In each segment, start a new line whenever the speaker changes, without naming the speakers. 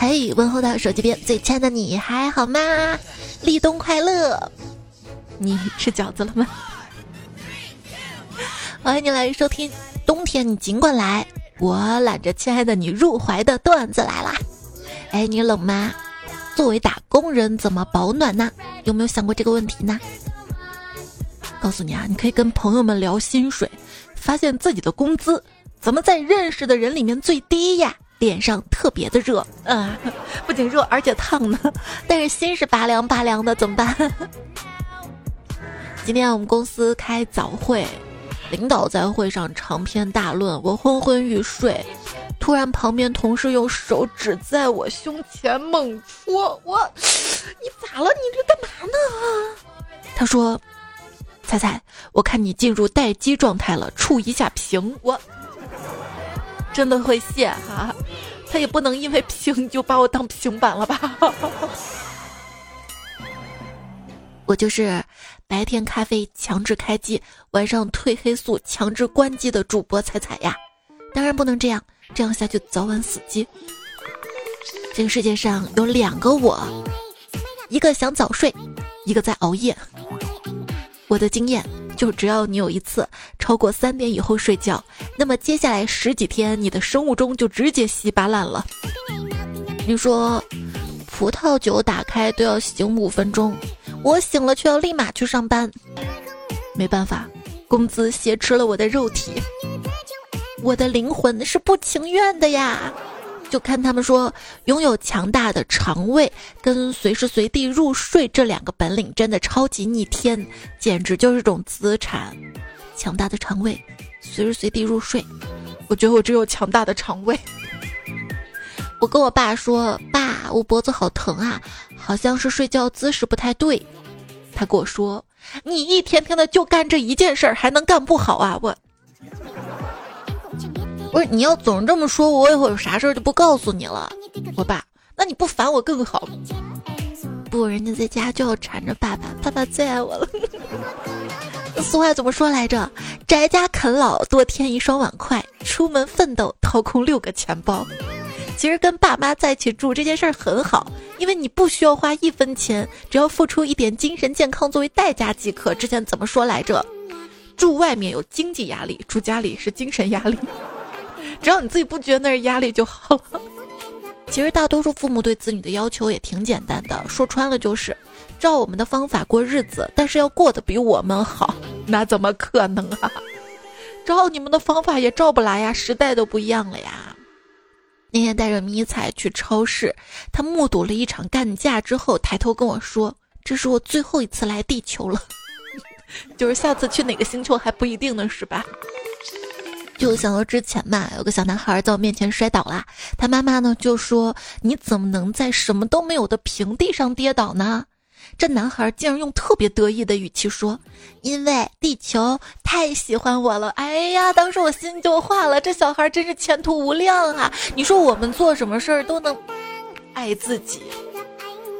嘿，问候到手机边最亲爱的你还好吗？立冬快乐！你吃饺子了吗？欢迎你来收听，冬天你尽管来，我揽着亲爱的你入怀的段子来啦！哎，你冷吗？作为打工人怎么保暖呢？有没有想过这个问题呢？告诉你啊，你可以跟朋友们聊薪水，发现自己的工资怎么在认识的人里面最低呀？脸上特别的热，嗯，不仅热而且烫呢，但是心是拔凉拔凉的，怎么办？今天我们公司开早会，领导在会上长篇大论，我昏昏欲睡，突然旁边同事用手指在我胸前猛戳，我，你咋了？你这干嘛呢？他说：“彩彩，我看你进入待机状态了，触一下屏。”我。真的会谢哈，他也不能因为平就把我当平板了吧？我就是白天咖啡强制开机，晚上褪黑素强制关机的主播彩彩呀。当然不能这样，这样下去早晚死机。这个世界上有两个我，一个想早睡，一个在熬夜。我的经验。就只要你有一次超过三点以后睡觉，那么接下来十几天你的生物钟就直接稀巴烂了。你说，葡萄酒打开都要醒五分钟，我醒了却要立马去上班，没办法，工资挟持了我的肉体，我的灵魂是不情愿的呀。就看他们说，拥有强大的肠胃跟随时随地入睡这两个本领真的超级逆天，简直就是种资产。强大的肠胃，随时随地入睡。我觉得我只有强大的肠胃。我跟我爸说：“爸，我脖子好疼啊，好像是睡觉姿势不太对。”他跟我说：“你一天天的就干这一件事儿，还能干不好啊？”我。不是你要总这么说，我以后有啥事儿就不告诉你了。我爸，那你不烦我更好。不，人家在家就要缠着爸爸，爸爸最爱我了。俗话怎么说来着？宅家啃老多添一双碗筷，出门奋斗掏空六个钱包。其实跟爸妈在一起住这件事儿很好，因为你不需要花一分钱，只要付出一点精神健康作为代价即可。之前怎么说来着？住外面有经济压力，住家里是精神压力。只要你自己不觉得那是压力就好了。其实大多数父母对子女的要求也挺简单的，说穿了就是照我们的方法过日子，但是要过得比我们好，那怎么可能啊？照你们的方法也照不来呀，时代都不一样了呀。那天带着迷彩去超市，他目睹了一场干架之后，抬头跟我说：“这是我最后一次来地球了，就是下次去哪个星球还不一定呢，是吧？”就想到之前嘛，有个小男孩在我面前摔倒了，他妈妈呢就说：“你怎么能在什么都没有的平地上跌倒呢？”这男孩竟然用特别得意的语气说：“因为地球太喜欢我了。”哎呀，当时我心就化了，这小孩真是前途无量啊！你说我们做什么事儿都能爱自己，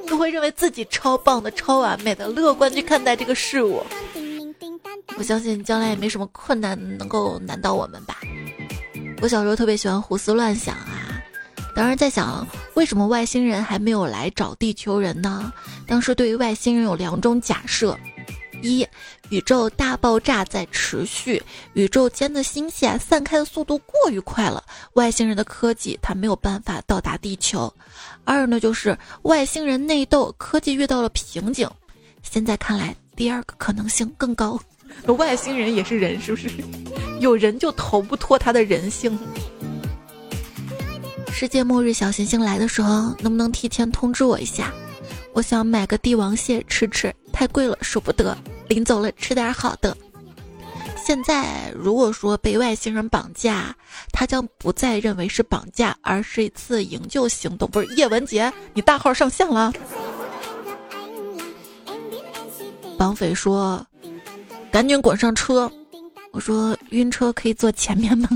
都会认为自己超棒的、超完美的，乐观去看待这个事物。我相信将来也没什么困难能够难倒我们吧。我小时候特别喜欢胡思乱想啊，当时在想为什么外星人还没有来找地球人呢？当时对于外星人有两种假设：一，宇宙大爆炸在持续，宇宙间的星系啊散开的速度过于快了，外星人的科技它没有办法到达地球；二呢就是外星人内斗，科技遇到了瓶颈。现在看来，第二个可能性更高。外星人也是人，是不是？有人就逃不脱他的人性。世界末日小行星来的时候，能不能提前通知我一下？我想买个帝王蟹吃吃，太贵了，舍不得。临走了吃点好的。现在如果说被外星人绑架，他将不再认为是绑架，而是一次营救行动。不是叶文杰，你大号上线了？绑匪说。赶紧滚上车！我说晕车可以坐前面吗？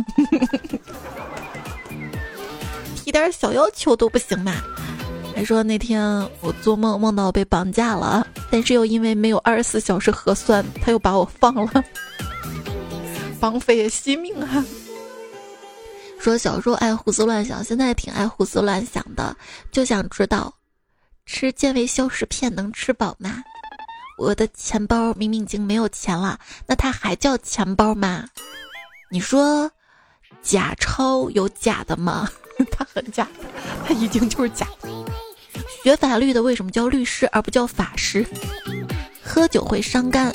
提点小要求都不行吗？还说那天我做梦梦到被绑架了，但是又因为没有二十四小时核酸，他又把我放了。绑匪也惜命啊！说小时候爱胡思乱想，现在挺爱胡思乱想的，就想知道吃健胃消食片能吃饱吗？我的钱包明明已经没有钱了，那它还叫钱包吗？你说假钞有假的吗？它很假，它已经就是假。学法律的为什么叫律师而不叫法师？喝酒会伤肝，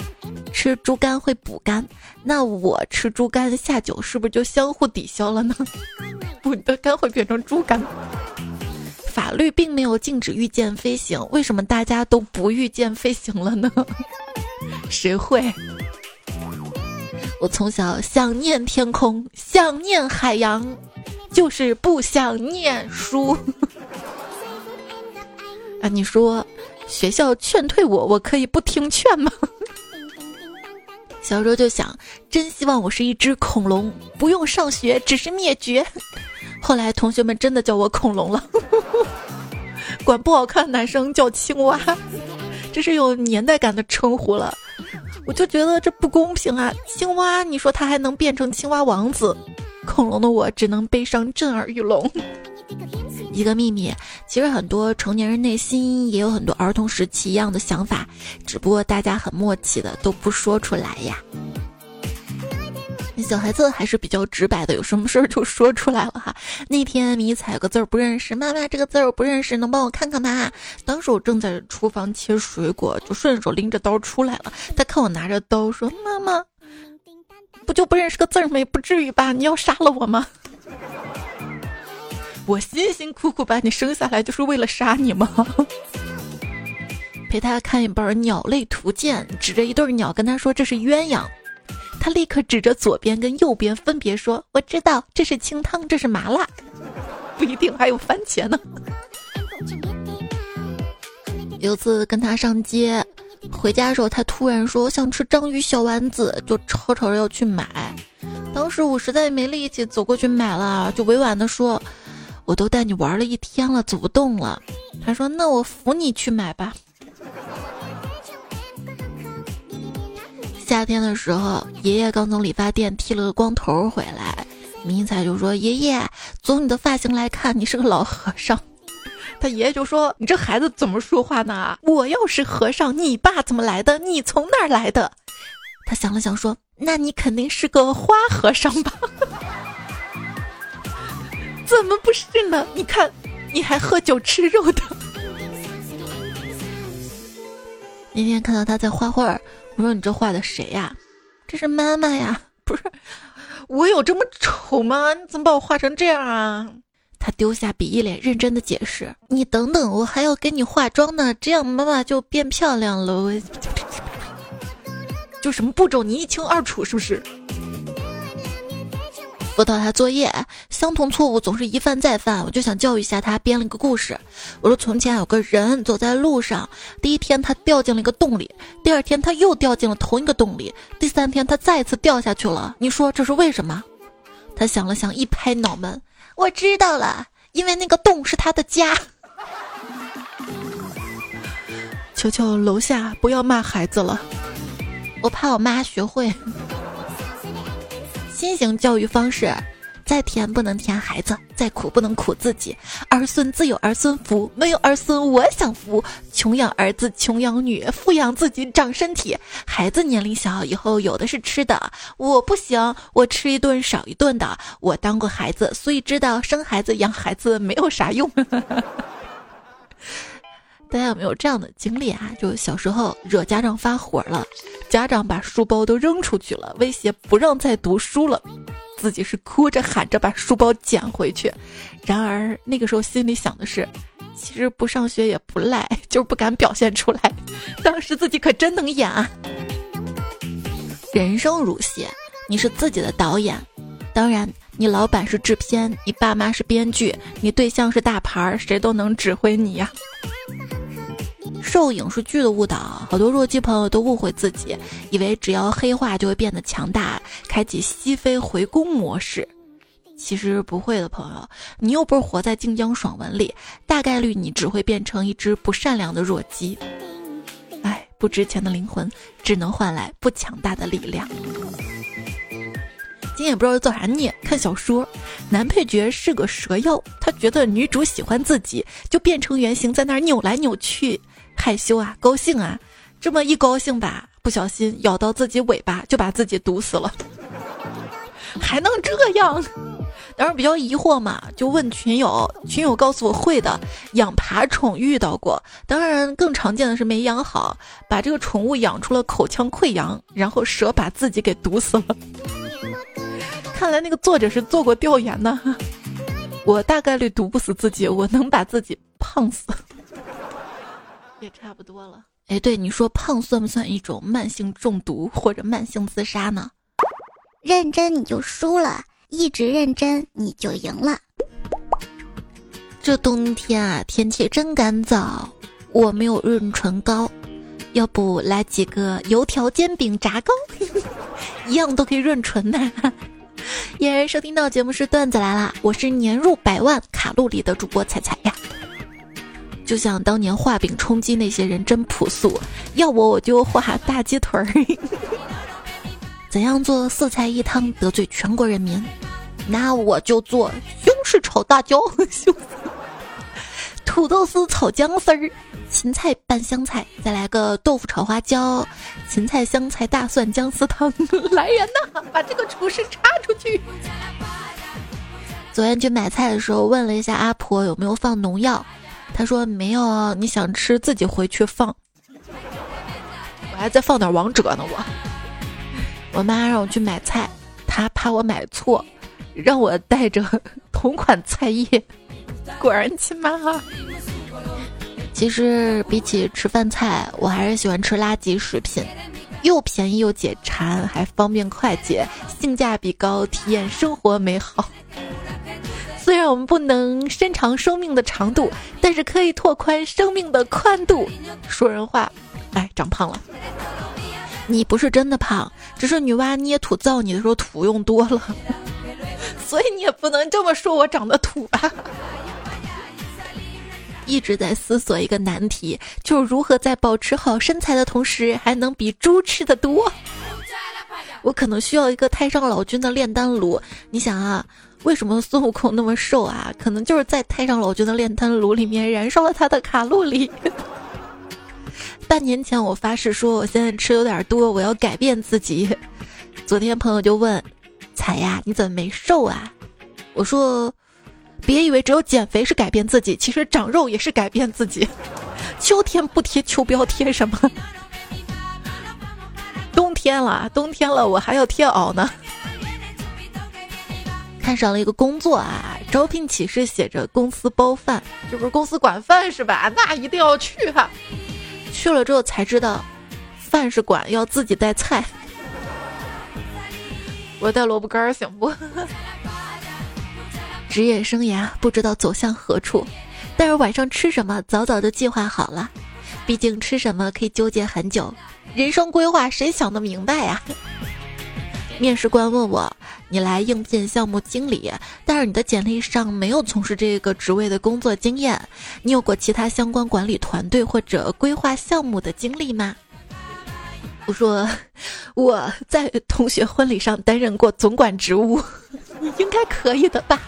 吃猪肝会补肝。那我吃猪肝下酒是不是就相互抵消了呢？补的肝会变成猪肝。法律并没有禁止御剑飞行，为什么大家都不御剑飞行了呢？谁会？我从小想念天空，想念海洋，就是不想念书。啊，你说学校劝退我，我可以不听劝吗？小时候就想，真希望我是一只恐龙，不用上学，只是灭绝。后来同学们真的叫我恐龙了，管不好看男生叫青蛙，这是有年代感的称呼了。我就觉得这不公平啊！青蛙，你说它还能变成青蛙王子，恐龙的我只能悲伤震耳欲聋。一个秘密，其实很多成年人内心也有很多儿童时期一样的想法，只不过大家很默契的都不说出来呀。小孩子还是比较直白的，有什么事儿就说出来了哈。那天迷彩个字儿不认识，妈妈这个字儿我不认识，能帮我看看吗？当时我正在厨房切水果，就顺手拎着刀出来了。他看我拿着刀说：“妈妈，不就不认识个字儿吗？不至于吧？你要杀了我吗？” 我辛辛苦苦把你生下来，就是为了杀你吗？陪他看一本《鸟类图鉴》，指着一对鸟跟他说：“这是鸳鸯。”他立刻指着左边跟右边，分别说：“我知道这是清汤，这是麻辣，不一定还有番茄呢。”有次跟他上街，回家的时候他突然说：“我想吃章鱼小丸子。”就吵吵着要去买。当时我实在没力气走过去买了，就委婉的说：“我都带你玩了一天了，走不动了。”他说：“那我扶你去买吧。”夏天的时候，爷爷刚从理发店剃了个光头回来，迷彩就说：“爷爷，从你的发型来看，你是个老和尚。”他爷爷就说：“你这孩子怎么说话呢？我要是和尚，你爸怎么来的？你从哪儿来的？”他想了想说：“那你肯定是个花和尚吧？” 怎么不是呢？你看，你还喝酒吃肉的。那天看到他在画画。我说你这画的谁呀？这是妈妈呀！不是，我有这么丑吗？你怎么把我画成这样啊？他丢下笔，一脸认真的解释：“你等等，我还要给你化妆呢，这样妈妈就变漂亮了。” 就什么步骤你一清二楚，是不是？辅导他作业，相同错误总是一犯再犯，我就想教育一下他，编了一个故事。我说：从前有个人走在路上，第一天他掉进了一个洞里，第二天他又掉进了同一个洞里，第三天他再次掉下去了。你说这是为什么？他想了想，一拍脑门，我知道了，因为那个洞是他的家。求求楼下不要骂孩子了，我怕我妈学会。新型教育方式，再甜不能甜孩子，再苦不能苦自己。儿孙自有儿孙福，没有儿孙我享福。穷养儿子穷养女，富养自己长身体。孩子年龄小，以后有的是吃的。我不行，我吃一顿少一顿的。我当过孩子，所以知道生孩子养孩子没有啥用。大家有没有这样的经历啊？就小时候惹家长发火了，家长把书包都扔出去了，威胁不让再读书了，自己是哭着喊着把书包捡回去。然而那个时候心里想的是，其实不上学也不赖，就是不敢表现出来。当时自己可真能演啊！人生如戏，你是自己的导演，当然你老板是制片，你爸妈是编剧，你对象是大牌，谁都能指挥你呀。受影视剧的误导，好多弱鸡朋友都误会自己，以为只要黑化就会变得强大，开启西飞回宫模式。其实不会的，朋友，你又不是活在晋江爽文里，大概率你只会变成一只不善良的弱鸡。哎，不值钱的灵魂只能换来不强大的力量。今天也不知道做啥孽，看小说，男配角是个蛇妖，他觉得女主喜欢自己，就变成原形在那儿扭来扭去，害羞啊，高兴啊，这么一高兴吧，不小心咬到自己尾巴，就把自己毒死了，还能这样？当时比较疑惑嘛，就问群友，群友告诉我会的，养爬宠遇到过。当然，更常见的是没养好，把这个宠物养出了口腔溃疡，然后蛇把自己给毒死了。看来那个作者是做过调研的。我大概率毒不死自己，我能把自己胖死，也差不多了。哎，对，你说胖算不算一种慢性中毒或者慢性自杀呢？
认真你就输了。一直认真，你就赢了。
这冬天啊，天气真干燥，我没有润唇膏，要不来几个油条煎饼炸糕，一样都可以润唇呢。也收听到节目是段子来了，我是年入百万卡路里的主播彩彩呀。就像当年画饼充饥那些人真朴素，要我我就画大鸡腿儿。怎样做四菜一汤得罪全国人民？那我就做西红柿炒大椒，土豆丝炒姜丝儿，芹菜拌香菜，再来个豆腐炒花椒，芹菜香菜大蒜姜丝汤。来人呐，把这个厨师插出去！昨天去买菜的时候，问了一下阿婆有没有放农药，他说没有。你想吃自己回去放。我还在放点王者呢，我。我妈让我去买菜，她怕我买错，让我带着 同款菜叶。果然亲妈哈。其实比起吃饭菜，我还是喜欢吃垃圾食品，又便宜又解馋，还方便快捷，性价比高，体验生活美好。虽然我们不能伸长生命的长度，但是可以拓宽生命的宽度。说人话，哎，长胖了。你不是真的胖，只是女娲捏土造你的时候土用多了，所以你也不能这么说我长得土吧。一直在思索一个难题，就是如何在保持好身材的同时，还能比猪吃的多。我可能需要一个太上老君的炼丹炉。你想啊，为什么孙悟空那么瘦啊？可能就是在太上老君的炼丹炉里面燃烧了他的卡路里。半年前我发誓说，我现在吃有点多，我要改变自己。昨天朋友就问：“彩呀，你怎么没瘦啊？”我说：“别以为只有减肥是改变自己，其实长肉也是改变自己。秋天不贴秋膘，贴什么？冬天了，冬天了，我还要贴袄呢。”看上了一个工作啊，招聘启事写着公司包饭，这不是公司管饭是吧？那一定要去哈。去了之后才知道，饭是管要自己带菜，我带萝卜干行不？职业生涯不知道走向何处，但是晚上吃什么早早就计划好了，毕竟吃什么可以纠结很久，人生规划谁想得明白呀？面试官问我。你来应聘项目经理，但是你的简历上没有从事这个职位的工作经验。你有过其他相关管理团队或者规划项目的经历吗？我说我在同学婚礼上担任过总管职务，你 应该可以的吧？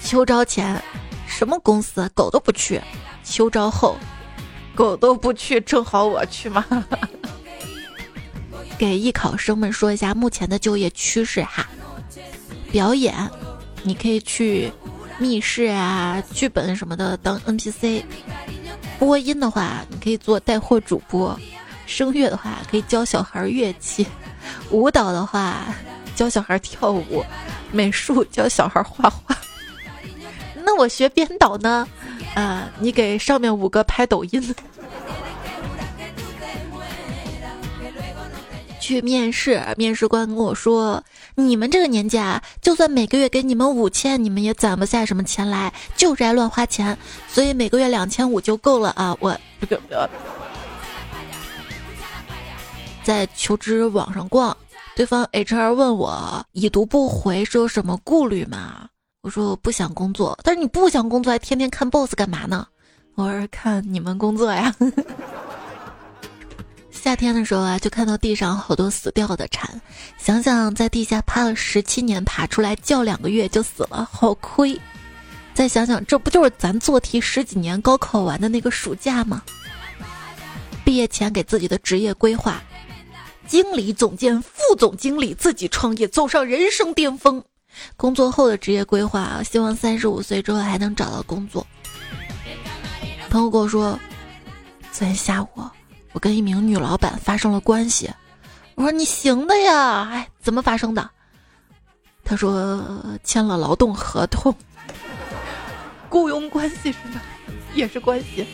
秋招前，什么公司狗都不去；秋招后，狗都不去，正好我去嘛。给艺考生们说一下目前的就业趋势哈。表演，你可以去密室啊、剧本什么的当 NPC；播音的话，你可以做带货主播；声乐的话，可以教小孩乐器；舞蹈的话，教小孩跳舞；美术教小孩画画。那我学编导呢？啊，你给上面五个拍抖音。去面试，面试官跟我说：“你们这个年纪啊，就算每个月给你们五千，你们也攒不下什么钱来，就是爱乱花钱。所以每个月两千五就够了啊！”我在求职网上逛，对方 HR 问我已读不回是有什么顾虑吗？我说我不想工作，但是你不想工作还天天看 boss 干嘛呢？我是看你们工作呀。夏天的时候啊，就看到地上好多死掉的蝉，想想在地下趴了十七年，爬出来叫两个月就死了，好亏。再想想，这不就是咱做题十几年高考完的那个暑假吗？毕业前给自己的职业规划：经理、总监、副总经理，自己创业，走上人生巅峰。工作后的职业规划，希望三十五岁之后还能找到工作。朋友跟我说，昨天下午我跟一名女老板发生了关系。我说你行的呀，哎，怎么发生的？他说签了劳动合同，雇佣关系是吧？也是关系。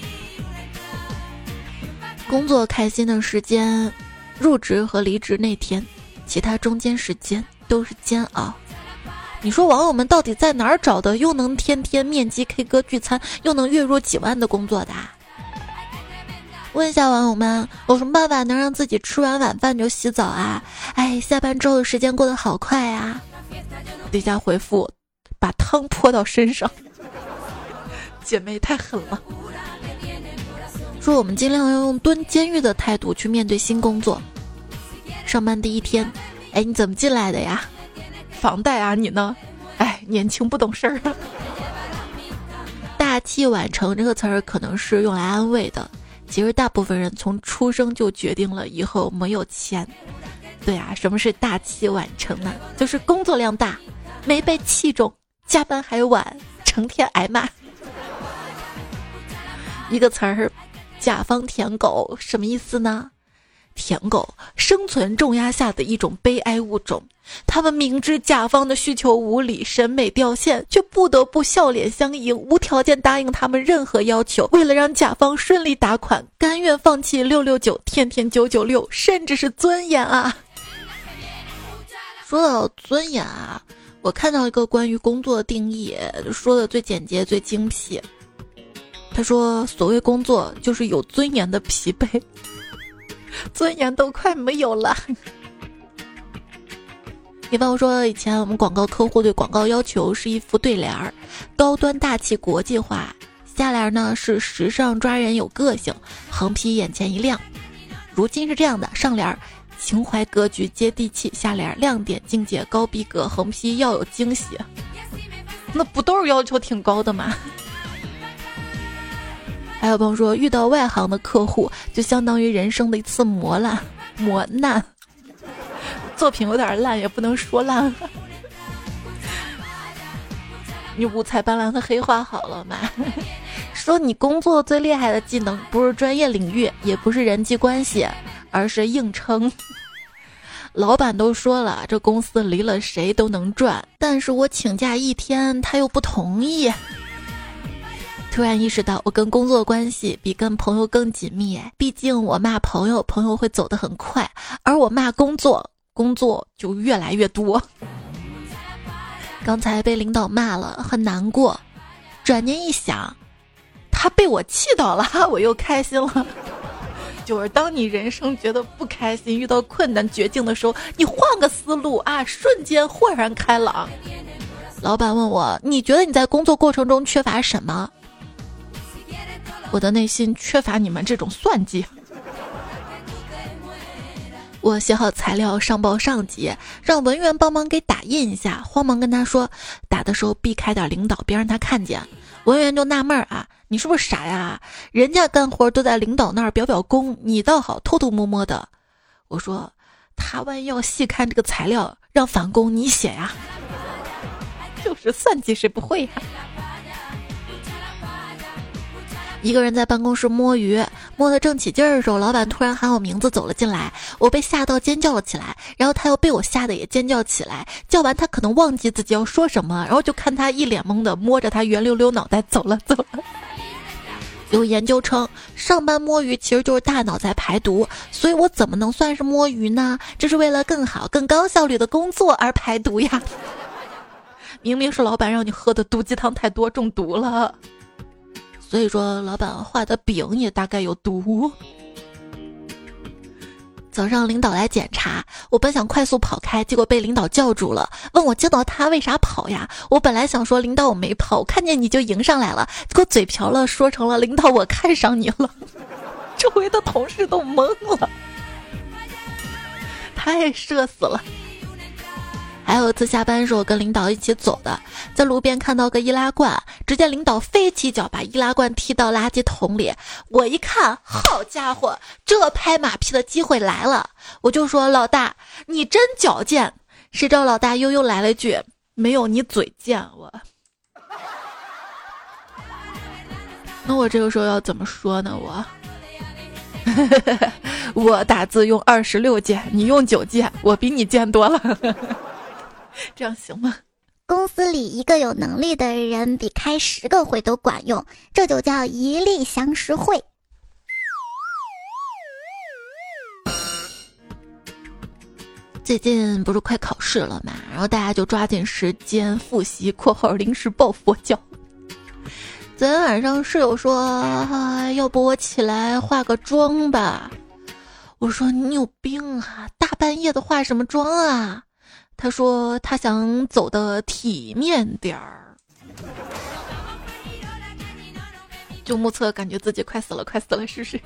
工作开心的时间，入职和离职那天，其他中间时间都是煎熬。你说网友们到底在哪儿找的又能天天面基 K 歌聚餐，又能月入几万的工作的？问一下网友们，有什么办法能让自己吃完晚饭就洗澡啊？哎，下班之后的时间过得好快啊！底下回复：把汤泼到身上。姐妹太狠了。说我们尽量要用蹲监狱的态度去面对新工作。上班第一天，哎，你怎么进来的呀？房贷啊，你呢？哎，年轻不懂事儿。大器晚成这个词儿可能是用来安慰的，其实大部分人从出生就决定了以后没有钱。对啊，什么是大器晚成呢？就是工作量大，没被器重，加班还晚，成天挨骂。一个词儿，甲方舔狗，什么意思呢？舔狗生存重压下的一种悲哀物种，他们明知甲方的需求无理、审美掉线，却不得不笑脸相迎，无条件答应他们任何要求。为了让甲方顺利打款，甘愿放弃六六九、天天九九六，甚至是尊严啊！说到尊严啊，我看到一个关于工作的定义，说的最简洁、最精辟。他说：“所谓工作，就是有尊严的疲惫。”尊严都快没有了。比方说，以前我们广告客户对广告要求是一副对联儿，高端大气国际化；下联呢是时尚抓人有个性，横批眼前一亮。如今是这样的：上联情怀格局接地气，下联亮点境界高逼格，横批要有惊喜。那不都是要求挺高的吗？还有朋友说，遇到外行的客户就相当于人生的一次磨难，磨难。作品有点烂，也不能说烂。你五彩斑斓的黑化好了吗？说你工作最厉害的技能不是专业领域，也不是人际关系，而是硬撑。老板都说了，这公司离了谁都能赚，但是我请假一天，他又不同意。突然意识到，我跟工作关系比跟朋友更紧密，毕竟我骂朋友，朋友会走得很快；而我骂工作，工作就越来越多。刚才被领导骂了，很难过。转念一想，他被我气到了，我又开心了。就是当你人生觉得不开心、遇到困难、绝境的时候，你换个思路啊，瞬间豁然开朗。老板问我：“你觉得你在工作过程中缺乏什么？”我的内心缺乏你们这种算计。我写好材料上报上级，让文员帮忙给打印一下。慌忙跟他说，打的时候避开点领导，别让他看见。文员就纳闷啊，你是不是傻呀？人家干活都在领导那儿表表功，你倒好偷偷摸摸的。我说，他万一要细看这个材料，让返工你写呀？就是算计谁不会呀？一个人在办公室摸鱼，摸得正起劲儿的时候，老板突然喊我名字走了进来，我被吓到尖叫了起来，然后他又被我吓得也尖叫起来。叫完他可能忘记自己要说什么，然后就看他一脸懵的摸着他圆溜溜脑袋走了走了。有研究称，上班摸鱼其实就是大脑在排毒，所以我怎么能算是摸鱼呢？这是为了更好、更高效率的工作而排毒呀！明明是老板让你喝的毒鸡汤太多，中毒了。所以说，老板画的饼也大概有毒。早上领导来检查，我本想快速跑开，结果被领导叫住了，问我见到他为啥跑呀？我本来想说领导我没跑，我看见你就迎上来了，结果嘴瓢了，说成了领导我看上你了。周围的同事都懵了。太社死了。还有一次下班时候跟领导一起走的，在路边看到个易拉罐，只见领导飞起脚把易拉罐踢到垃圾桶里。我一看，好家伙，这拍马屁的机会来了，我就说老大你真矫健。谁知道老大又又来了句：“没有你嘴贱。”我，那我这个时候要怎么说呢？我，我打字用二十六键，你用九键，我比你贱多了。这样行吗？
公司里一个有能力的人比开十个会都管用，这就叫一力降十会。
最近不是快考试了嘛，然后大家就抓紧时间复习（括号临时抱佛脚）。昨天晚上室友说：“啊要不我起来化个妆吧？”我说：“你有病啊，大半夜的化什么妆啊？”他说他想走的体面点儿，就目测感觉自己快死了，快死了，是不是？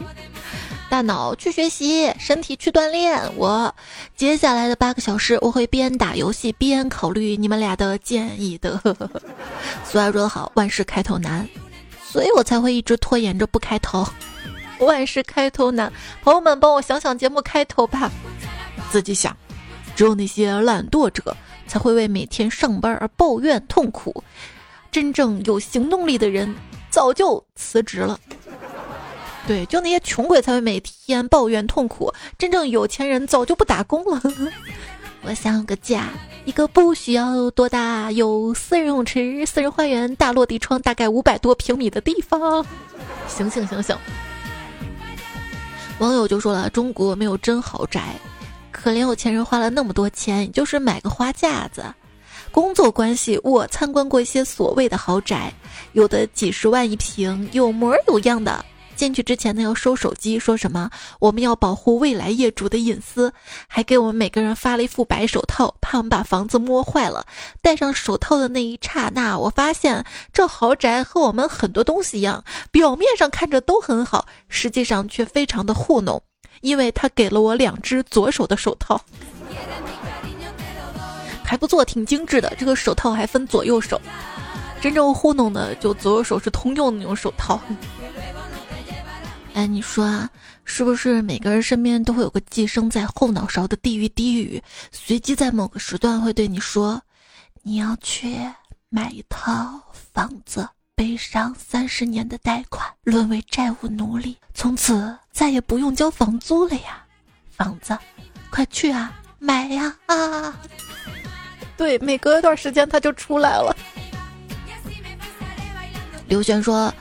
大脑去学习，身体去锻炼。我接下来的八个小时，我会边打游戏边考虑你们俩的建议的。俗话说得好，万事开头难，所以我才会一直拖延着不开头。万事开头难，朋友们帮我想想节目开头吧，自己想。只有那些懒惰者才会为每天上班而抱怨痛苦，真正有行动力的人早就辞职了。对，就那些穷鬼才会每天抱怨痛苦，真正有钱人早就不打工了。我想个家，一个不需要多大，有私人泳池、私人花园、大落地窗，大概五百多平米的地方。醒醒醒醒！网友就说了：“中国没有真豪宅。”可怜有钱人花了那么多钱，也就是买个花架子。工作关系，我参观过一些所谓的豪宅，有的几十万一平，有模有样的。进去之前呢，要收手机，说什么我们要保护未来业主的隐私，还给我们每个人发了一副白手套，怕我们把房子摸坏了。戴上手套的那一刹那，我发现这豪宅和我们很多东西一样，表面上看着都很好，实际上却非常的糊弄。因为他给了我两只左手的手套，还不错，挺精致的。这个手套还分左右手，真正糊弄的就左右手是通用的那种手套。哎，你说啊，是不是每个人身边都会有个寄生在后脑勺的地狱低语，随机在某个时段会对你说，你要去买一套房子？背上三十年的贷款，沦为债务奴隶，从此再也不用交房租了呀！房子，快去啊，买呀啊！对，每隔一段时间他就出来了。刘璇说：“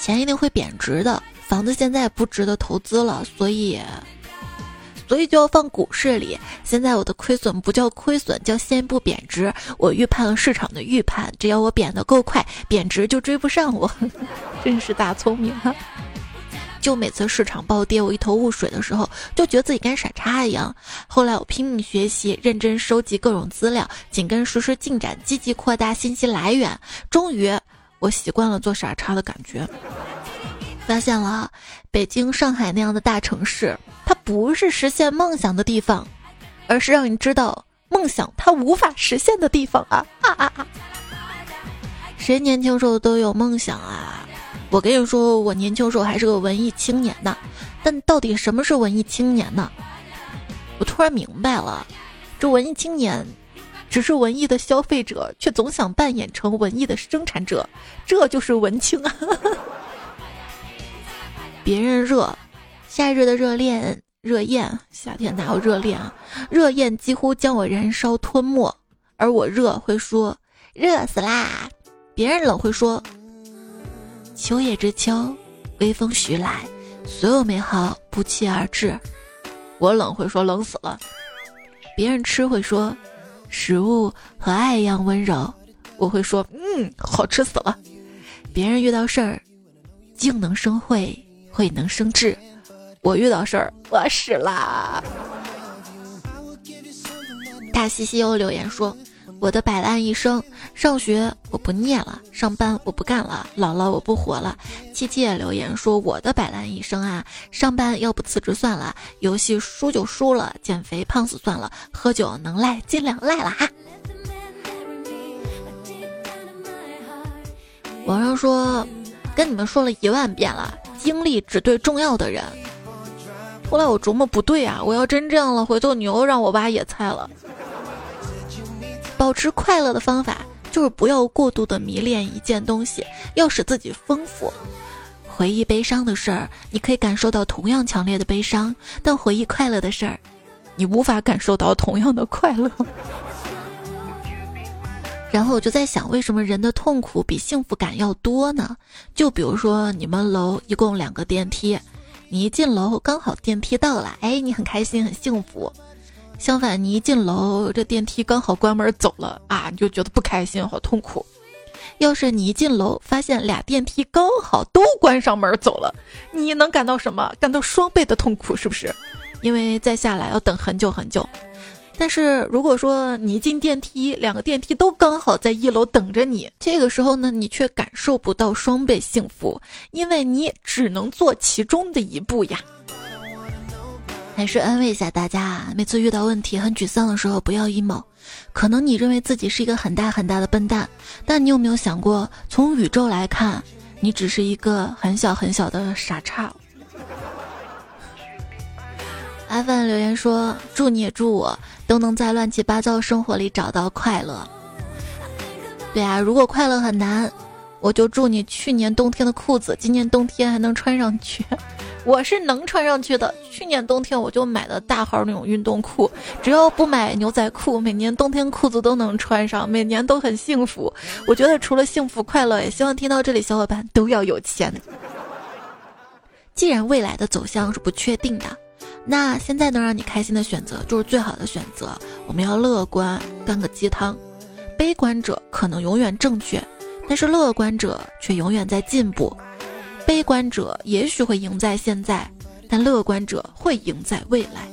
钱一定会贬值的，房子现在不值得投资了，所以。”所以就要放股市里。现在我的亏损不叫亏损，叫先不贬值。我预判了市场的预判，只要我贬得够快，贬值就追不上我。真是大聪明啊！就每次市场暴跌，我一头雾水的时候，就觉得自己跟傻叉一样。后来我拼命学习，认真收集各种资料，紧跟实时进展，积极扩大信息来源。终于，我习惯了做傻叉的感觉。发现了，北京、上海那样的大城市，它不是实现梦想的地方，而是让你知道梦想它无法实现的地方啊！啊啊啊！谁年轻时候都有梦想啊？我跟你说，我年轻时候还是个文艺青年呢。但到底什么是文艺青年呢？我突然明白了，这文艺青年只是文艺的消费者，却总想扮演成文艺的生产者，这就是文青啊！别人热，夏日的热恋热焰，夏天哪有热恋啊？热焰几乎将我燃烧吞没，而我热会说热死啦。别人冷会说秋叶知秋，微风徐来，所有美好不期而至。我冷会说冷死了。别人吃会说食物和爱一样温柔，我会说嗯好吃死了。别人遇到事儿，静能生慧。慧能生智，我遇到事儿我死啦。大西西又留言说：“我的摆烂一生，上学我不念了，上班我不干了，老了我不活了。七七也留言说我的摆烂一生啊，上班要不辞职算了，游戏输就输了，减肥胖死算了，喝酒能赖尽量赖了哈。网上说，跟你们说了一万遍了，精力只对重要的人。后来我琢磨不对啊，我要真这样了，回头你又让我挖野菜了。保持快乐的方法就是不要过度的迷恋一件东西，要使自己丰富。回忆悲伤的事儿，你可以感受到同样强烈的悲伤；但回忆快乐的事儿，你无法感受到同样的快乐。然后我就在想，为什么人的痛苦比幸福感要多呢？就比如说，你们楼一共两个电梯，你一进楼刚好电梯到了，哎，你很开心很幸福。相反，你一进楼，这电梯刚好关门走了啊，你就觉得不开心，好痛苦。要是你一进楼，发现俩电梯刚好都关上门走了，你能感到什么？感到双倍的痛苦，是不是？因为再下来要等很久很久。但是如果说你一进电梯，两个电梯都刚好在一楼等着你，这个时候呢，你却感受不到双倍幸福，因为你只能坐其中的一步呀。还是安慰一下大家，每次遇到问题很沮丧的时候，不要 emo。可能你认为自己是一个很大很大的笨蛋，但你有没有想过，从宇宙来看，你只是一个很小很小的傻叉。阿凡留言说：“祝你也祝我都能在乱七八糟生活里找到快乐。”对啊，如果快乐很难，我就祝你去年冬天的裤子今年冬天还能穿上去。我是能穿上去的。去年冬天我就买的大号那种运动裤，只要不买牛仔裤，每年冬天裤子都能穿上，每年都很幸福。我觉得除了幸福快乐，也希望听到这里小伙伴都要有钱。既然未来的走向是不确定的，那现在能让你开心的选择就是最好的选择。我们要乐观，干个鸡汤。悲观者可能永远正确，但是乐观者却永远在进步。悲观者也许会赢在现在，但乐观者会赢在未来。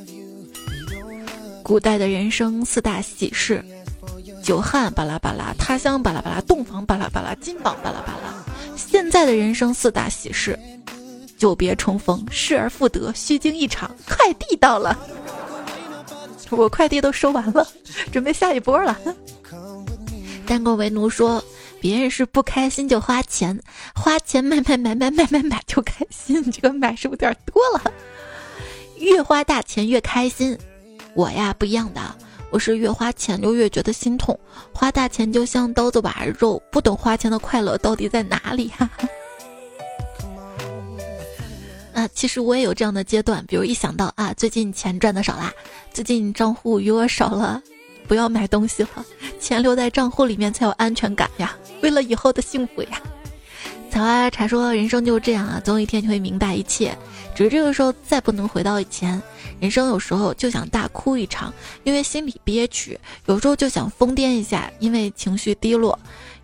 古代的人生四大喜事：久旱巴拉巴拉，他乡巴拉巴拉，洞房巴拉巴拉，金榜巴拉巴拉。现在的人生四大喜事：久别重逢，失而复得，虚惊一场。快递到了，我快递都收完了，准备下一波了。单钩为奴说。别人是不开心就花钱，花钱买买买买买买买就开心。这个买是不是有点多了？越花大钱越开心。我呀不一样的，我是越花钱就越觉得心痛。花大钱就像刀子把肉，不懂花钱的快乐到底在哪里呀？啊，其实我也有这样的阶段，比如一想到啊，最近钱赚的少啦，最近账户余额少了。不要买东西了，钱留在账户里面才有安全感呀。为了以后的幸福呀。草花茶说：“人生就是这样啊，总有一天你会明白一切，只是这个时候再不能回到以前。人生有时候就想大哭一场，因为心里憋屈；有时候就想疯癫一下，因为情绪低落；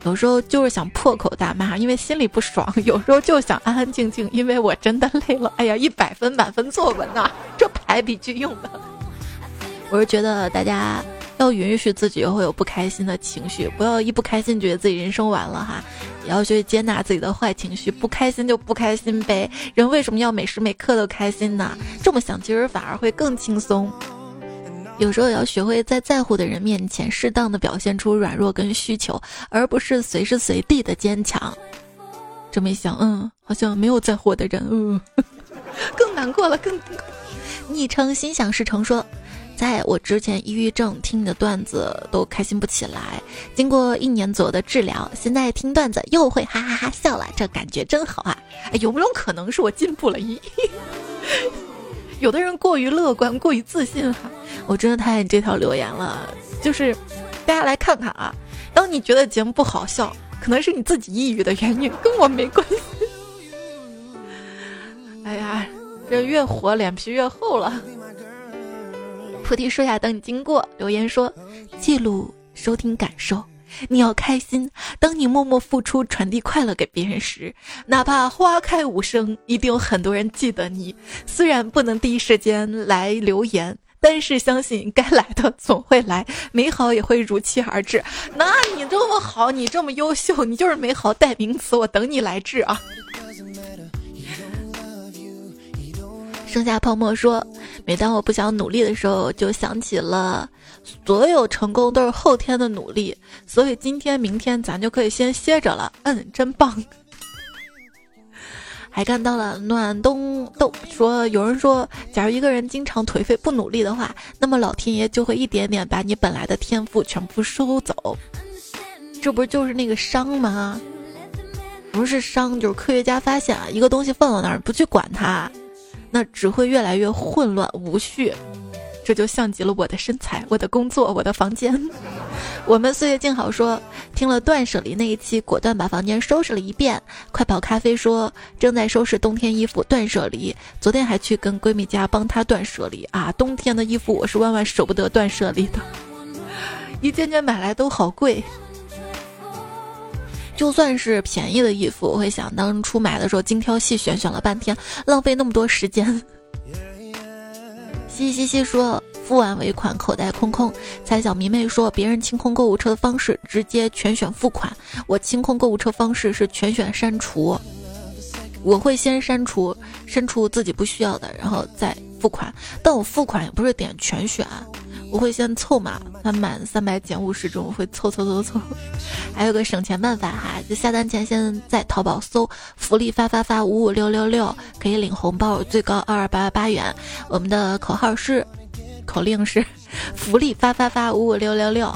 有时候就是想破口大骂，因为心里不爽；有时候就想安安静静，因为我真的累了。哎呀，一百分满分作文呐，这排比句用的。我是觉得大家。”要允许自己会有不开心的情绪，不要一不开心觉得自己人生完了哈，也要学会接纳自己的坏情绪，不开心就不开心呗。人为什么要每时每刻都开心呢？这么想其实反而会更轻松。有时候也要学会在在乎的人面前适当的表现出软弱跟需求，而不是随时随地的坚强。这么一想，嗯，好像没有在乎的人，嗯，更难过了，更。昵称心想事成说。在我之前，抑郁症听你的段子都开心不起来。经过一年左右的治疗，现在听段子又会哈哈哈笑了，这感觉真好啊！有没有可能是我进步了？咦，有的人过于乐观，过于自信哈。我真的太爱你这条留言了，就是大家来看看啊，当你觉得节目不好笑，可能是你自己抑郁的原因，跟我没关系。哎呀，这越活脸皮越厚了。菩提树下等你经过，留言说：记录收听感受，你要开心。当你默默付出，传递快乐给别人时，哪怕花开无声，一定有很多人记得你。虽然不能第一时间来留言，但是相信该来的总会来，美好也会如期而至。那你这么好，你这么优秀，你就是美好代名词，我等你来治啊！剩下泡沫说，每当我不想努力的时候，就想起了所有成功都是后天的努力，所以今天、明天咱就可以先歇着了。嗯，真棒。还看到了暖冬豆说，有人说，假如一个人经常颓废不努力的话，那么老天爷就会一点点把你本来的天赋全部收走。这不就是那个伤吗？不是伤，就是科学家发现啊，一个东西放到那儿不去管它。那只会越来越混乱无序，这就像极了我的身材、我的工作、我的房间。我们岁月静好说，听了断舍离那一期，果断把房间收拾了一遍。快跑咖啡说，正在收拾冬天衣服，断舍离。昨天还去跟闺蜜家帮她断舍离啊，冬天的衣服我是万万舍不得断舍离的，一件件买来都好贵。就算是便宜的衣服，我会想当初买的时候精挑细选，选了半天，浪费那么多时间。嘻嘻嘻说付完尾款口袋空空，猜小迷妹说别人清空购物车的方式直接全选付款，我清空购物车方式是全选删除。我会先删除删除自己不需要的，然后再付款，但我付款也不是点全选。我会先凑嘛，它满三百减五十种，我会凑凑凑凑。还有个省钱办法哈，就下单前先在淘宝搜福利发发发五五六六六，可以领红包，最高二二八八八元。我们的口号是，口令是 福利发发发五五六六六。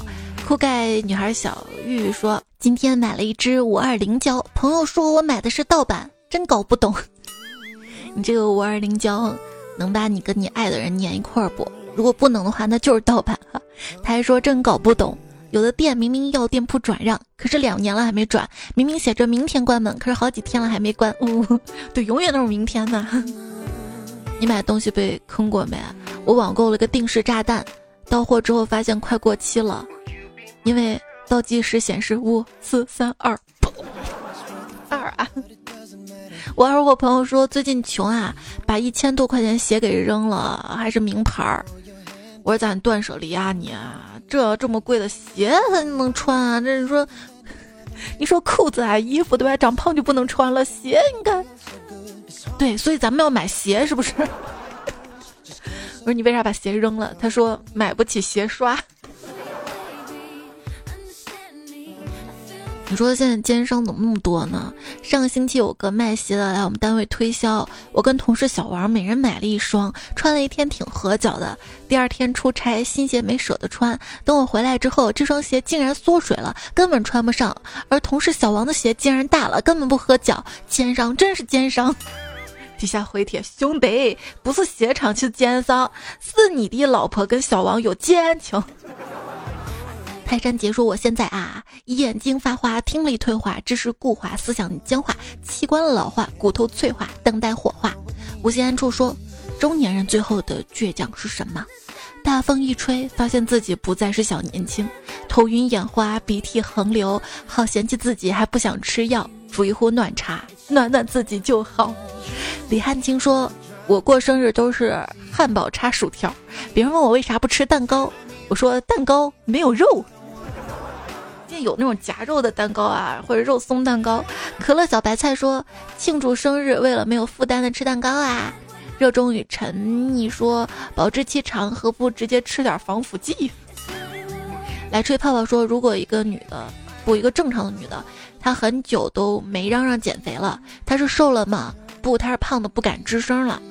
酷盖女孩小玉说，今天买了一支五二零胶，朋友说我买的是盗版，真搞不懂。你这个五二零胶能把你跟你爱的人粘一块不？如果不能的话，那就是盗版哈。他还说真搞不懂，有的店明明要店铺转让，可是两年了还没转；明明写着明天关门，可是好几天了还没关。呜，对，永远都是明天呢。你买东西被坑过没？我网购了个定时炸弹，到货之后发现快过期了，因为倒计时显示五四三二，二啊。我二货朋友说最近穷啊，把一千多块钱鞋给扔了，还是名牌儿。我说咱断舍离啊，你这这么贵的鞋还能穿啊？这你说，你说裤子啊、衣服对吧？长胖就不能穿了，鞋你看，对，所以咱们要买鞋是不是？我说你为啥把鞋扔了？他说买不起鞋刷。你说现在奸商怎么那么多呢？上个星期有个卖鞋的来我们单位推销，我跟同事小王每人买了一双，穿了一天挺合脚的。第二天出差，新鞋没舍得穿，等我回来之后，这双鞋竟然缩水了，根本穿不上。而同事小王的鞋竟然大了，根本不合脚。奸商真是奸商！底下回帖：兄弟，不是鞋厂是奸商，是你的老婆跟小王有奸情。泰山杰说：“我现在啊，眼睛发花，听力退化，知识固化，思想僵化，器官老化，骨头脆化，等待火化。”无心安处说：“中年人最后的倔强是什么？大风一吹，发现自己不再是小年轻，头晕眼花，鼻涕横流，好嫌弃自己，还不想吃药，煮一壶暖茶，暖暖自己就好。”李汉清说：“我过生日都是汉堡插薯条，别人问我为啥不吃蛋糕，我说蛋糕没有肉。”有那种夹肉的蛋糕啊，或者肉松蛋糕。可乐小白菜说：“庆祝生日，为了没有负担的吃蛋糕啊。”热衷于沉溺说：“保质期长，何不直接吃点防腐剂？”来吹泡泡说：“如果一个女的，不一个正常的女的，她很久都没嚷嚷减肥了，她是瘦了吗？不，她是胖的不敢吱声了。”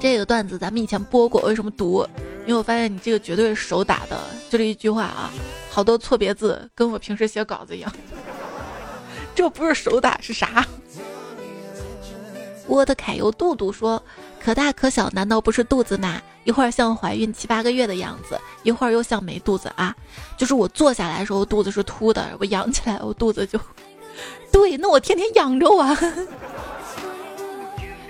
这个段子咱们以前播过，为什么读？因为我发现你这个绝对是手打的，就这一句话啊。好多错别字，跟我平时写稿子一样。这不是手打是啥？我的揩油肚肚说：“可大可小，难道不是肚子吗？一会儿像怀孕七八个月的样子，一会儿又像没肚子啊。就是我坐下来的时候肚子是凸的，我仰起来我肚子就…… 对，那我天天仰肉啊。”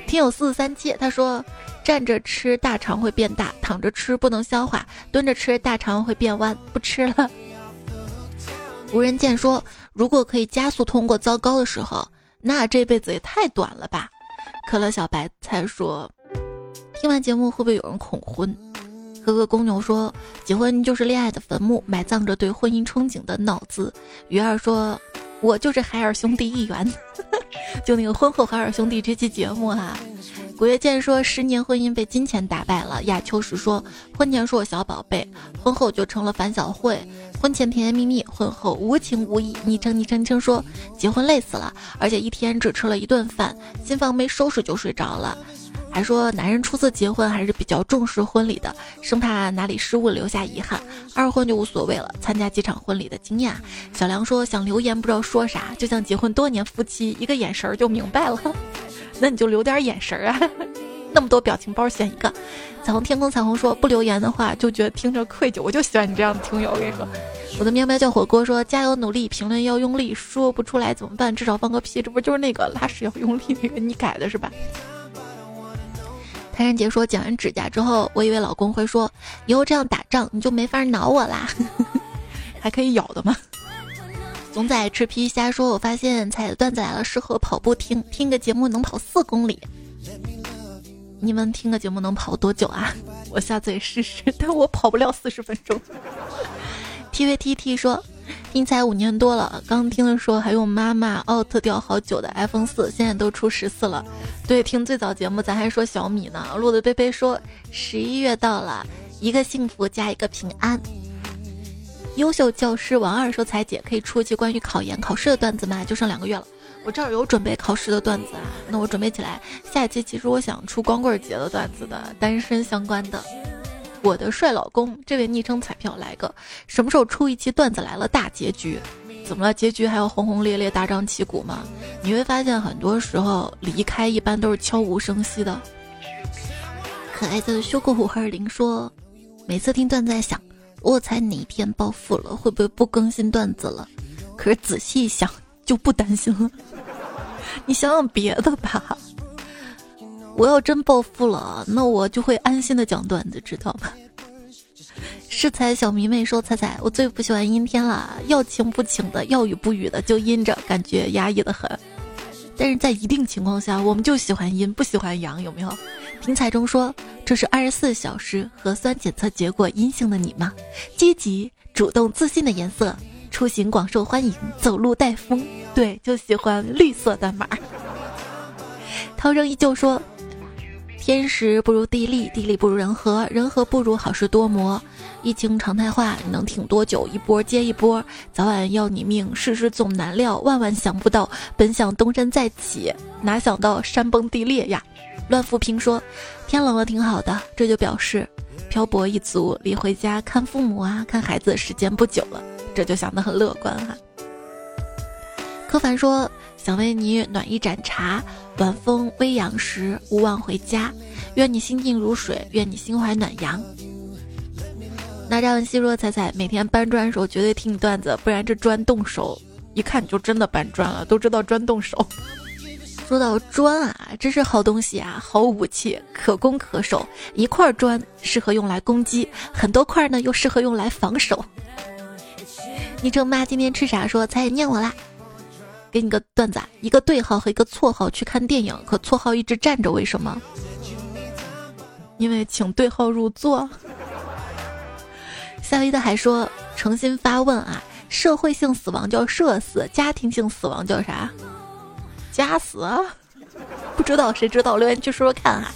听友四四三七他说。站着吃大肠会变大，躺着吃不能消化，蹲着吃大肠会变弯，不吃了。无人见说，如果可以加速通过糟糕的时候，那这辈子也太短了吧。可乐小白菜说，听完节目会不会有人恐婚？哥哥公牛说：“结婚就是恋爱的坟墓，埋葬着对婚姻憧憬的脑子。”鱼儿说：“我就是海尔兄弟一员，就那个婚后海尔兄弟这期节目哈。”古月剑说：“十年婚姻被金钱打败了。”亚秋实说：“婚前是我小宝贝，婚后就成了樊小慧。婚前甜甜蜜蜜，婚后无情无义。”昵称昵称称说：“结婚累死了，而且一天只吃了一顿饭，新房没收拾就睡着了。”还说男人初次结婚还是比较重视婚礼的，生怕哪里失误留下遗憾。二婚就无所谓了，参加几场婚礼的经验。小梁说想留言不知道说啥，就像结婚多年夫妻，一个眼神就明白了。那你就留点眼神啊！那么多表情包选一个。彩虹天空彩虹说不留言的话就觉得听着愧疚，我就喜欢你这样的听友。我跟你说，我的喵喵叫火锅说加油努力，评论要用力，说不出来怎么办？至少放个屁，这不就是那个拉屎要用力那个？你改的是吧？谭仁杰说剪完指甲之后，我以为老公会说以后这样打仗你就没法挠我啦，还可以咬的吗？总仔吃皮虾说：“我发现彩的段子来了，适合跑步听，听个节目能跑四公里。你们听个节目能跑多久啊？我下次也试试，但我跑不了四十分钟。”TVTT 说：“听才五年多了，刚听的时候还用妈妈 out 掉好久的 iPhone 四，现在都出十四了。对，听最早节目咱还说小米呢。”路的贝贝说：“十一月到了，一个幸福加一个平安。”优秀教师王二说：“彩姐可以出一期关于考研考试的段子吗？就剩两个月了，我这儿有准备考试的段子啊。那我准备起来，下一期其实我想出光棍节的段子的，单身相关的。我的帅老公，这位昵称彩票来个，什么时候出一期段子来了大结局？怎么了？结局还要轰轰烈烈、大张旗鼓吗？你会发现，很多时候离开一般都是悄无声息的。可爱的修过五二零说，每次听段子在想。”我猜哪天暴富了，会不会不更新段子了？可是仔细一想，就不担心了。你想想别的吧。我要真暴富了，那我就会安心的讲段子，知道吗？是才小迷妹说：“彩彩，我最不喜欢阴天了，要晴不晴的，要雨不雨的，就阴着，感觉压抑的很。但是在一定情况下，我们就喜欢阴，不喜欢阳，有没有？”听彩中说。这是二十四小时核酸检测结果阴性的你吗？积极、主动、自信的颜色，出行广受欢迎，走路带风。对，就喜欢绿色的码。涛声依旧说：“天时不如地利，地利不如人和，人和不如好事多磨。疫情常态化，你能挺多久？一波接一波，早晚要你命。世事总难料，万万想不到。本想东山再起，哪想到山崩地裂呀！”乱富平说：“天冷了挺好的，这就表示漂泊一族离回家看父母啊、看孩子时间不久了，这就想得很乐观哈。”柯凡说：“想为你暖一盏茶，晚风微扬时，勿忘回家。愿你心静如水，愿你心怀暖阳。”那张希若彩彩每天搬砖的时候绝对听你段子，不然这砖动手，一看你就真的搬砖了，都知道砖动手。说到砖啊，真是好东西啊，好武器，可攻可守。一块砖适合用来攻击，很多块呢又适合用来防守。昵称妈今天吃啥？说才也念我啦。给你个段子啊，一个对号和一个错号去看电影，可错号一直站着，为什么？因为请对号入座。夏威的还说诚心发问啊，社会性死亡叫社死，家庭性死亡叫啥？夹死啊，不知道谁知道？留言区说说看哈。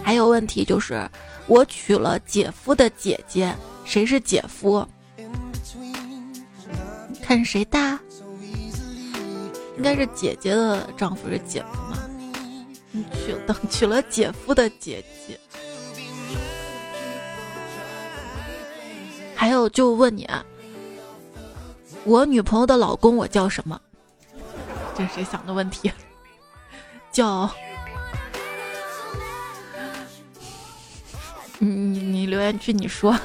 还有问题就是，我娶了姐夫的姐姐，谁是姐夫？看谁大？应该是姐姐的丈夫是姐夫吗？你娶等娶了姐夫的姐姐。还有就问你啊，我女朋友的老公我叫什么？这谁想的问题？叫你你你留言区你说。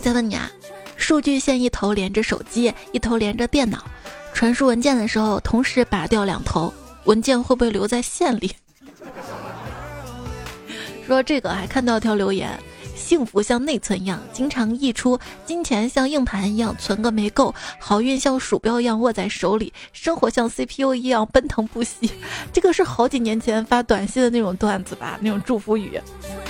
再问你啊，数据线一头连着手机，一头连着电脑，传输文件的时候同时拔掉两头，文件会不会留在线里？说这个还看到一条留言，幸福像内存一样经常溢出，金钱像硬盘一样存个没够，好运像鼠标一样握在手里，生活像 CPU 一样奔腾不息。这个是好几年前发短信的那种段子吧，那种祝福语。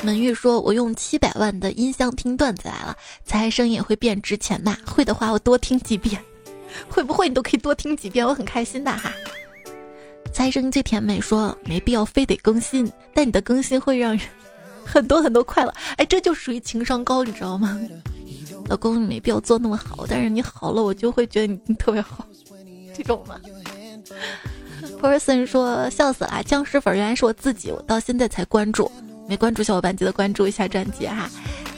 门玉说：“我用七百万的音箱听段子来了，猜声音也会变值钱呐。会的话我多听几遍，会不会你都可以多听几遍，我很开心的哈。”猜声音最甜美说：“没必要非得更新，但你的更新会让人。”很多很多快乐，哎，这就属于情商高，你知道吗？老公，你没必要做那么好，但是你好了，我就会觉得你特别好，这种吗？Person 说笑死了，僵尸粉原来是我自己，我到现在才关注，没关注小伙伴记得关注一下专辑哈。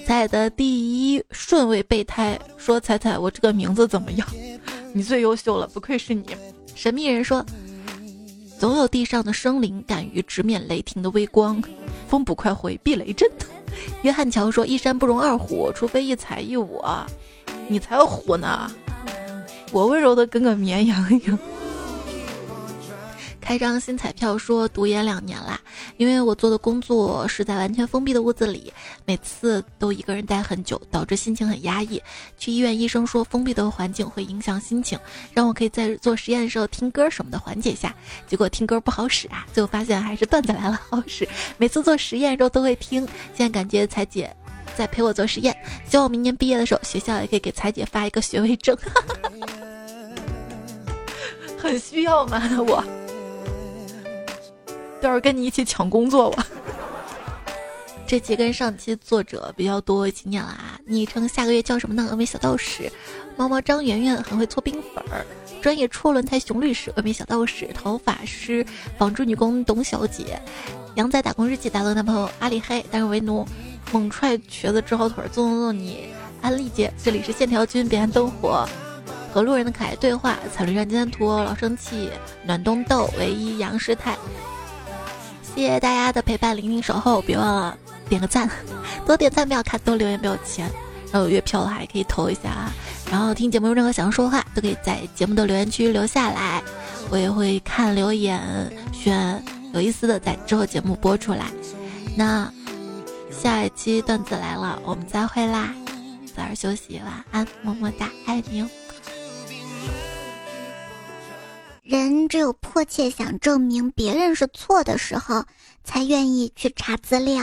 彩的第一顺位备胎说彩彩，我这个名字怎么样？你最优秀了，不愧是你。神秘人说，总有地上的生灵敢于直面雷霆的微光。风不快回避雷针。约翰乔说：“一山不容二虎，除非一踩一我。你才虎呢，我温柔的跟个绵羊一样。”开张新彩票说读研两年啦，因为我做的工作是在完全封闭的屋子里，每次都一个人待很久，导致心情很压抑。去医院，医生说封闭的环境会影响心情，让我可以在做实验的时候听歌什么的缓解下。结果听歌不好使啊，最后发现还是段子来了好使。每次做实验的时候都会听，现在感觉彩姐在陪我做实验，希望我明年毕业的时候学校也可以给彩姐发一个学位证，很需要吗我？到时候跟你一起抢工作吧。这期跟上期作者比较多经验了啊！昵称下个月叫什么呢？峨眉小道士，猫猫张圆圆很会搓冰粉儿，专业戳轮胎熊律师，峨眉小道士，头发师，纺织女工董小姐，羊仔打工日记，大头男朋友阿里黑，但是为奴，猛踹瘸子治好腿，纵纵纵你，安利姐，这里是线条君，彼岸灯火，和路人的可爱对话，彩铃上金丹图，老生气，暖冬豆，唯一杨师太。谢谢大家的陪伴、聆听、守候，别忘了点个赞，多点赞不要看，多留言不要钱。然后有月票的话也可以投一下啊。然后听节目有任何想要说的话，都可以在节目的留言区留下来，我也会看留言，选有意思的在之后节目播出来。那下一期段子来了，我们再会啦，早点休息，晚安，么么哒，爱你哦。
人只有迫切想证明别人是错的时候，才愿意去查资料。